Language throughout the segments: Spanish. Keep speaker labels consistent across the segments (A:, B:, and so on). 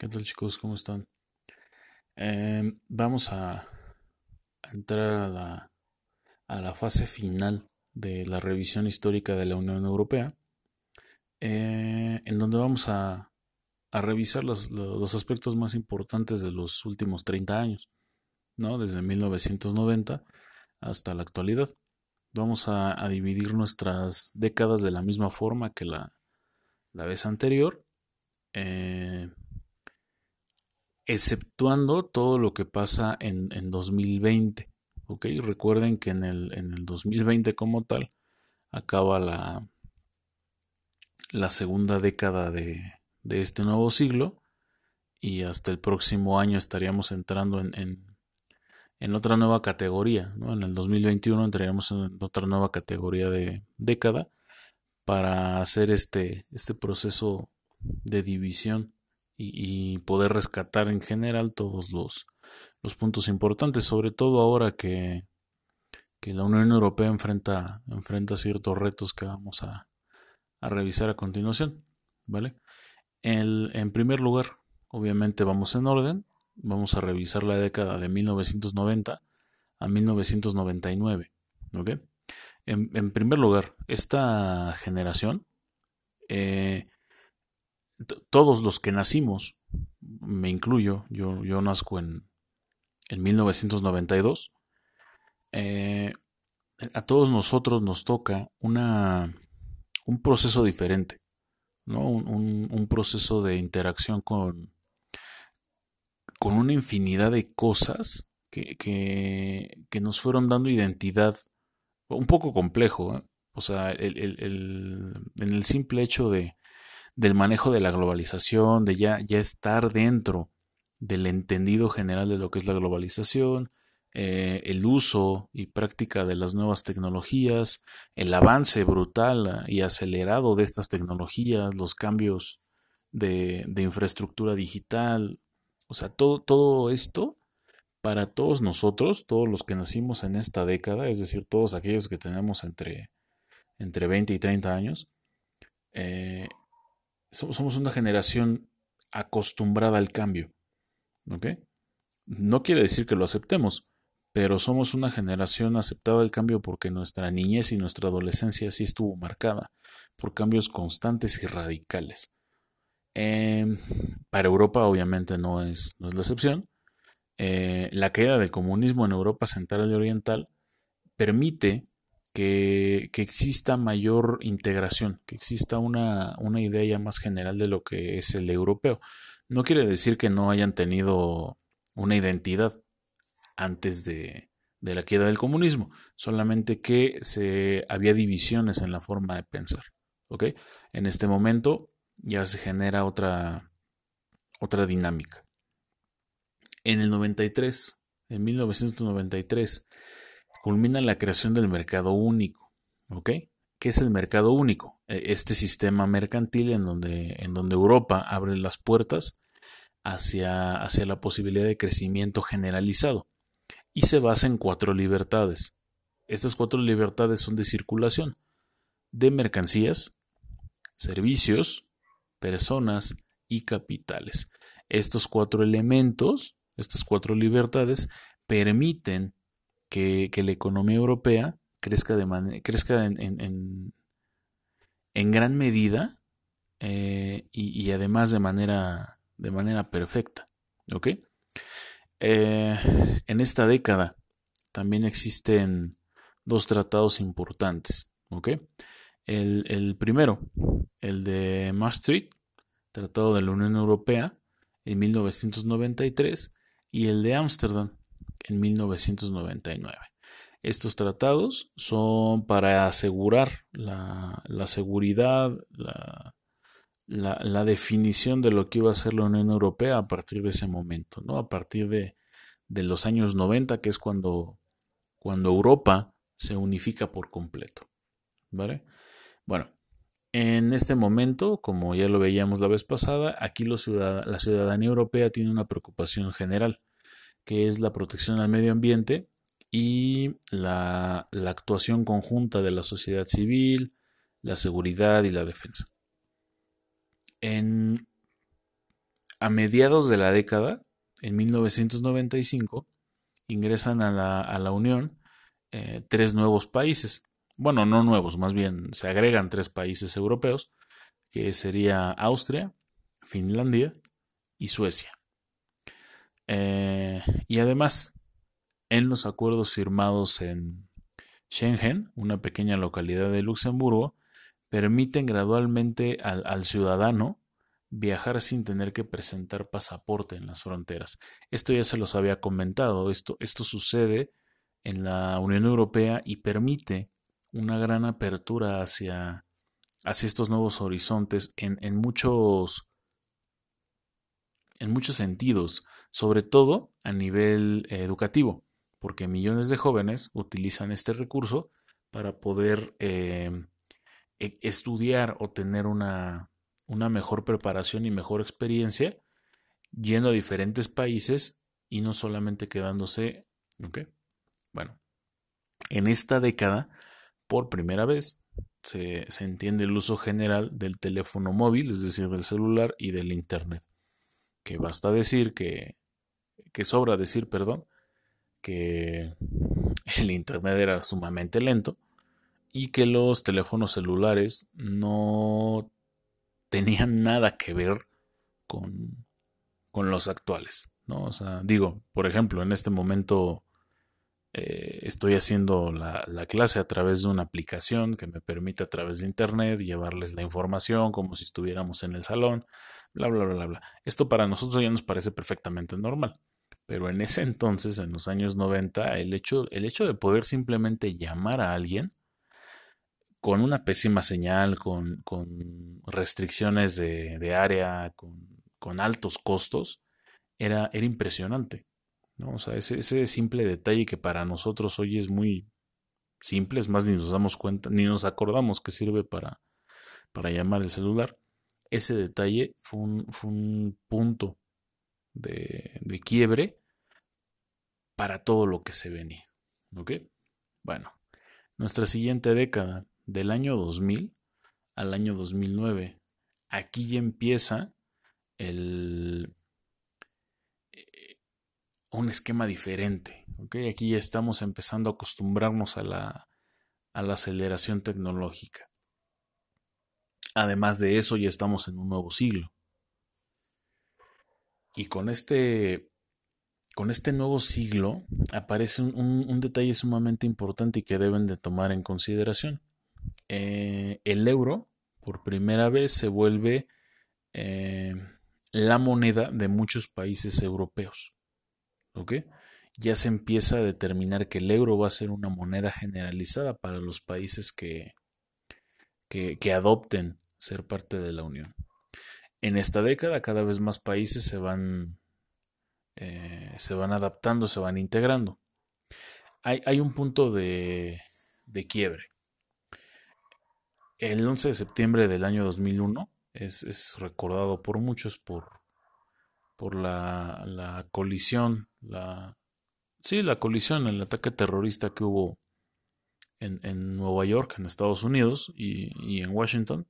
A: ¿Qué tal chicos? ¿Cómo están? Em, vamos a, entrar a la, a la, fase final de la revisión histórica de la Unión Europea, eh, en donde vamos a, a revisar los, los, aspectos más importantes de los últimos 30 años, ¿no? desde 1990 hasta la actualidad. Vamos a, dividir nuestras décadas de la misma forma que la, la vez anterior. Eh, exceptuando todo lo que pasa en, 2020. ¿ok? Recuerden que en el, en el 2020 como tal acaba la, la segunda década de, este nuevo siglo y hasta el próximo año estaríamos entrando en, en, otra nueva categoría. En el 2021 entraríamos en otra nueva categoría de década para hacer este, este proceso de división y, poder rescatar en general todos los, los, puntos importantes, sobre todo ahora que, que la Unión Europea enfrenta, enfrenta ciertos retos que vamos a, a revisar a continuación. ¿Vale? El, en primer lugar, obviamente vamos en orden, vamos a revisar la década de 1990 a 1999. ¿ok? En, en primer lugar, esta generación eh, todos los que nacimos, me incluyo, yo, yo nazco en, en 1992, eh, a todos nosotros nos toca una, un proceso diferente, ¿no? un, proceso de interacción con, con una infinidad de cosas que, que, nos fueron dando identidad, un poco complejo, ¿eh? o sea, en el simple hecho de, del manejo de la globalización, de ya, estar dentro del entendido general de lo que es la globalización, eh, el uso y práctica de las nuevas tecnologías, el avance brutal y acelerado de estas tecnologías, los cambios de, de infraestructura digital, o sea, todo, todo esto para todos nosotros, todos los que nacimos en esta década, es decir, todos aquellos que tenemos entre, entre 20 y 30 años, eh, somos una generación acostumbrada al cambio. ¿Ok? No quiere decir que lo aceptemos, pero somos una generación aceptada al cambio porque nuestra niñez y nuestra adolescencia sí estuvo marcada por cambios constantes y radicales. Em, para Europa obviamente no es, no es la excepción. Eh, la caída del comunismo en Europa Central y Oriental permite que, exista mayor integración, que exista una, idea ya más general de lo que es el europeo. No quiere decir que no hayan tenido una identidad antes de, la queda del comunismo, solamente que se, había divisiones en la forma de pensar. En este momento ya se genera otra, otra dinámica. En el 93, en 1993, culmina la creación del mercado único. ¿Ok? ¿Qué es el mercado único? E, este sistema mercantil en donde, en donde Europa abre las puertas hacia, hacia la posibilidad de crecimiento generalizado y se basa en cuatro libertades. Estas cuatro libertades son de circulación, de mercancías, servicios, personas y capitales. Estos cuatro elementos, estas cuatro libertades, permiten que, la economía europea crezca, de crezca en, en, gran medida eh, y, además de manera, de manera perfecta. ¿Ok? Eh, en esta década también existen dos tratados importantes. ¿Ok? El, el primero, el de Maastricht, Tratado de la Unión Europea, en 1993, y el de Ámsterdam, en 1999. Estos tratados son para asegurar la, seguridad, la, definición de lo que iba a ser la Unión Europea a partir de ese momento, ¿no? A partir de, de los años 90, que es cuando, cuando Europa se unifica por completo. ¿Vale? Bueno, en este momento, como ya lo veíamos la vez pasada, aquí la ciudadanía europea tiene una preocupación general que es la protección al medio ambiente y la, actuación conjunta de la sociedad civil, la seguridad y la defensa. En, a mediados de la década, en 1995, ingresan a la, Unión eh, tres nuevos países. Bueno, no nuevos, más bien se agregan tres países europeos, que sería Austria, Finlandia y Suecia. Eh, y además, en los acuerdos firmados en Schengen, una pequeña localidad de Luxemburgo, permiten gradualmente al, ciudadano viajar sin tener que presentar pasaporte en las fronteras. Esto ya se los había comentado, esto, esto sucede en la Unión Europea y permite una gran apertura hacia, hacia estos nuevos horizontes en, en, muchos, en muchos sentidos, sobre todo a nivel educativo, porque millones de jóvenes utilizan este recurso para poder eh, e, estudiar o tener una, una mejor preparación y mejor experiencia yendo a diferentes países y no solamente quedándose, ¿ok? Bueno, en esta década, por primera vez, se, entiende el uso general del teléfono móvil, es decir, del celular y del Internet. Que basta decir que, que sobra decir, perdón, que el Internet era sumamente lento y que los teléfonos celulares no tenían nada que ver con, con los actuales. ¿no? O sea, digo, por ejemplo, en este momento eh, estoy haciendo la, la, clase a través de una aplicación que me permite a través de internet llevarles la información como si estuviéramos en el salón, bla, bla, bla, bla. Esto para nosotros ya nos parece perfectamente normal. Pero en ese entonces, en los años 90, el hecho, el hecho de poder simplemente llamar a alguien con una pésima señal, con, restricciones de, área, con, altos costos, era, era impresionante. ¿no? O sea, ese, ese, simple detalle que para nosotros hoy es muy simple, es más, ni nos damos cuenta, ni nos acordamos que sirve para, para llamar el celular. Ese detalle fue un, fue un punto de, de quiebre para todo lo que se venía. ¿Ok? Bueno, nuestra siguiente década, del año 2000 al año 2009. Aquí ya empieza el, eh, un esquema diferente. ¿okay? Aquí ya estamos empezando a acostumbrarnos a la, a la aceleración tecnológica. Además de eso, ya estamos en un nuevo siglo. Y con este, con este nuevo siglo aparece un, detalle sumamente importante y que deben de tomar en consideración. Eh, el euro por primera vez se vuelve eh, la moneda de muchos países europeos. ¿Ok? Ya se empieza a determinar que el euro va a ser una moneda generalizada para los países que, que, adopten ser parte de la Unión. En esta década cada vez más países se van, eh, se van adaptando, se van integrando. Hay, un punto de, de quiebre. El 11 de septiembre del año 2001 es, recordado por muchos por, por la, colisión, la, sí, la colisión, el ataque terrorista que hubo en, Nueva York, en Estados Unidos y, en Washington,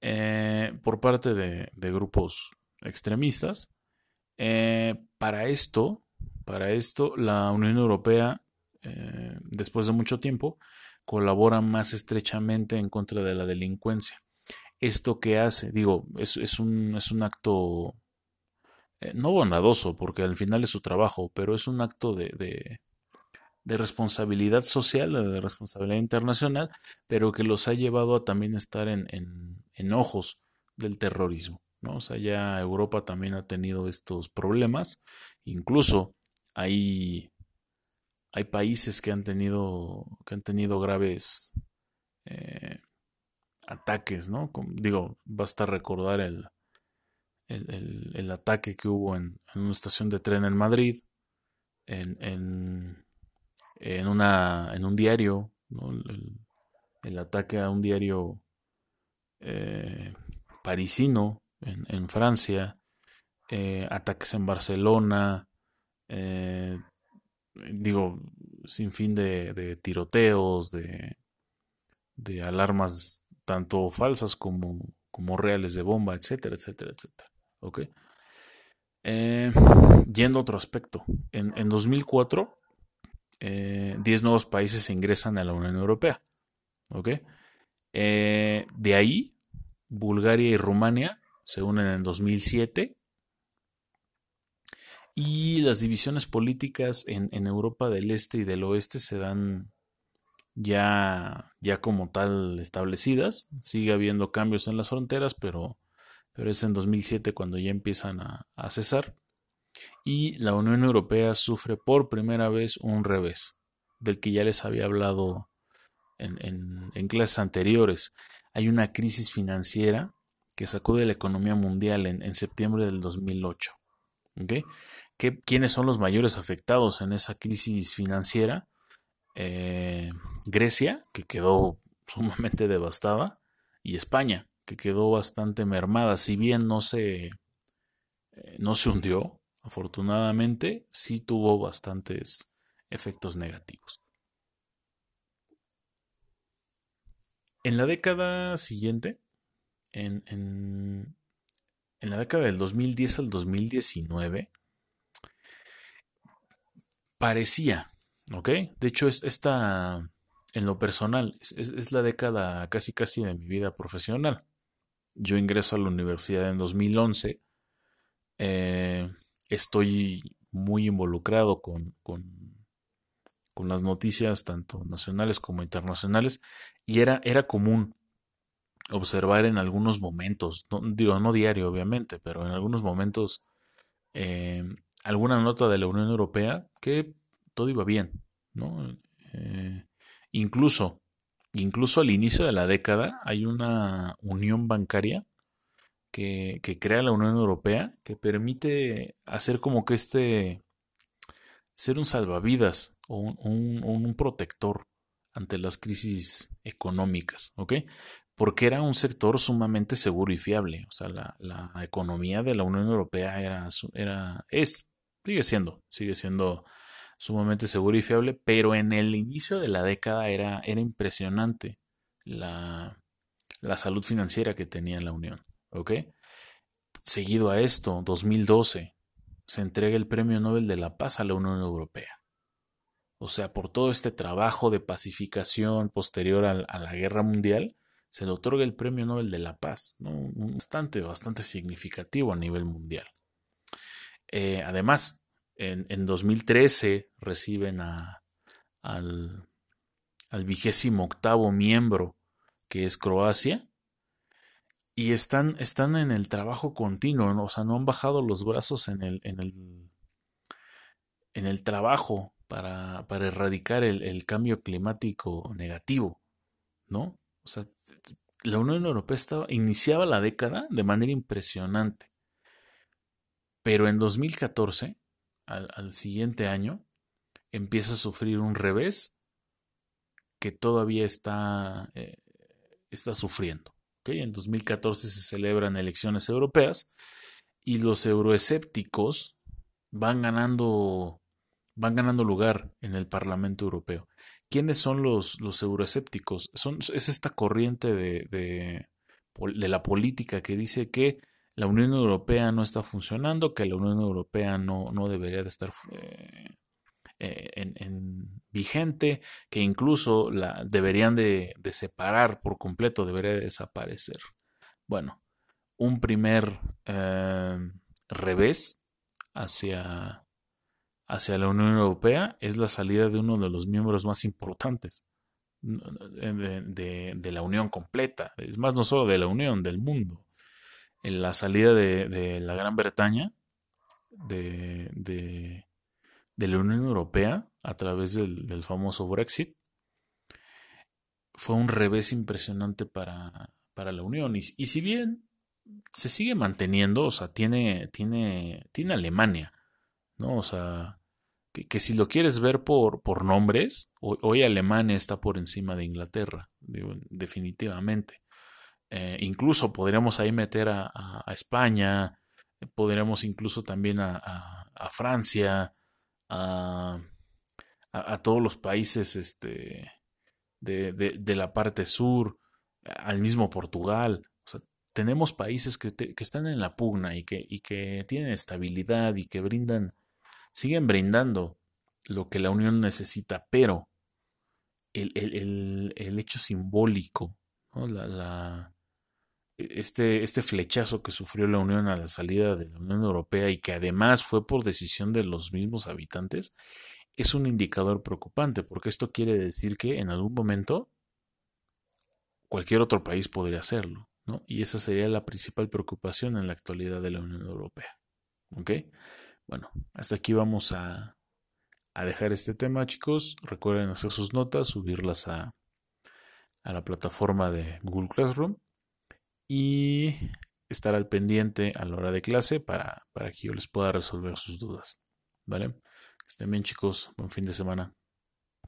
A: eh, por parte de, grupos extremistas. Eh, para esto, para esto, la Unión Europea, eh, después de mucho tiempo, colabora más estrechamente en contra de la delincuencia. ¿Esto que hace? Digo, es, un, es un acto eh, no bondadoso, porque al final es su trabajo, pero es un acto de, de, responsabilidad social, de responsabilidad internacional, pero que los ha llevado a también estar en, en, en ojos del terrorismo. ¿No? O sea, ya Europa también ha tenido estos problemas. Incluso hay hay países que han tenido, que han tenido graves eh, ataques, ¿no? digo, basta recordar el, el, ataque que hubo en, una estación de tren en Madrid, en, en, en, una, en un diario, el, ataque a un diario eh, parisino en, Francia, eh, ataques en Barcelona, digo, sin fin de, tiroteos, de, alarmas tanto falsas como, como reales de bomba, etcétera, etcétera, etcétera. ¿Ok? Eh, yendo a otro aspecto, en, 2004, 10 nuevos países ingresan a la Unión Europea. ¿ok? de ahí, Bulgaria y Rumania se unen en 2007 y las divisiones políticas en, Europa del Este y del Oeste se dan ya, ya como tal establecidas. Sigue habiendo cambios en las fronteras, pero, pero es en 2007 cuando ya empiezan a, cesar. Y la Unión Europea sufre por primera vez un revés, del que ya les había hablado en, en clases anteriores. Hay una crisis financiera que sacude la economía mundial en, septiembre del 2008. ¿Quiénes son los mayores afectados en esa crisis financiera? Eh, Grecia, que quedó sumamente devastada, y España, que quedó bastante mermada. Si bien no se, eh, no se hundió, afortunadamente, sí tuvo bastantes efectos negativos. En la década siguiente, en, en, la década del 2010 al 2019 parecía, ¿ok? De hecho, es esta, en lo personal, es, la década casi casi de mi vida profesional. Yo ingreso a la universidad en 2011. Eh, estoy muy involucrado con, con, con, las noticias, tanto nacionales como internacionales, y era, era común observar en algunos momentos, no, digo, no diario obviamente, pero en algunos momentos eh, alguna nota de la Unión Europea que todo iba bien, ¿no? Eh, incluso, incluso al inicio de la década hay una unión bancaria que, crea la Unión Europea que permite hacer como que este, ser un salvavidas o un, un protector ante las crisis económicas, ¿ok? Porque era un sector sumamente seguro y fiable. O sea, la, economía de la Unión Europea era, era, es, sigue siendo, sigue siendo sumamente seguro y fiable, pero en el inicio de la década era, era impresionante la, la salud financiera que tenía la Unión. ¿Ok? Seguido a esto, 2012, se entrega el Premio Nobel de la Paz a la Unión Europea. O sea, por todo este trabajo de pacificación posterior a la guerra mundial, se le otorga el Premio Nobel de la Paz, bastante, bastante significativo a nivel mundial. Eh, además, en, 2013 reciben al, vigésimo octavo miembro, que es Croacia, y están, están en el trabajo continuo, o sea, no han bajado los brazos en el, en el, en el trabajo para, erradicar el, el, cambio climático negativo, ¿no? O sea, la Unión Europea estaba, iniciaba la década de manera impresionante. Pero en 2014, al, siguiente año, empieza a sufrir un revés que todavía está, eh, está sufriendo. En 2014 se celebran elecciones europeas y los euroescépticos van ganando, van ganando lugar en el Parlamento Europeo. ¿Quiénes son los, los euroescépticos? Es esta corriente de, la política que dice que la Unión Europea no está funcionando, que la Unión Europea no, debería de estar eh, eh, en, vigente, que incluso la deberían de, separar por completo, debería de desaparecer. Bueno, un primer eh, revés hacia hacia la Unión Europea es la salida de uno de los miembros más importantes de, la Unión completa. Es más, no solo de la Unión, del mundo. En la salida de, la Gran Bretaña de, la Unión Europea a través del, famoso Brexit fue un revés impresionante para, para la Unión. Y, y, si bien se sigue manteniendo, o sea, tiene, tiene, tiene Alemania, ¿no? O sea, que, si lo quieres ver por, por nombres, hoy, Alemania está por encima de Inglaterra, definitivamente. Eh, incluso podríamos ahí meter a, España, podríamos incluso también a, Francia, a, todos los países este, de, la parte sur, al mismo Portugal. tenemos países que, están en la pugna y que, y que tienen estabilidad y que brindan, siguen brindando lo que la Unión necesita, pero el, hecho simbólico, la, este, este flechazo que sufrió la Unión a la salida de la Unión Europea y que además fue por decisión de los mismos habitantes, es un indicador preocupante, porque esto quiere decir que en algún momento cualquier otro país podría hacerlo, ¿no? Y esa sería la principal preocupación en la actualidad de la Unión Europea. ¿Ok? Bueno, hasta aquí vamos a, a dejar este tema, chicos. Recuerden hacer sus notas, subirlas a, a la plataforma de Google Classroom y estar al pendiente a la hora de clase para, para que yo les pueda resolver sus dudas. ¿Vale? estén bien chicos, buen fin de semana.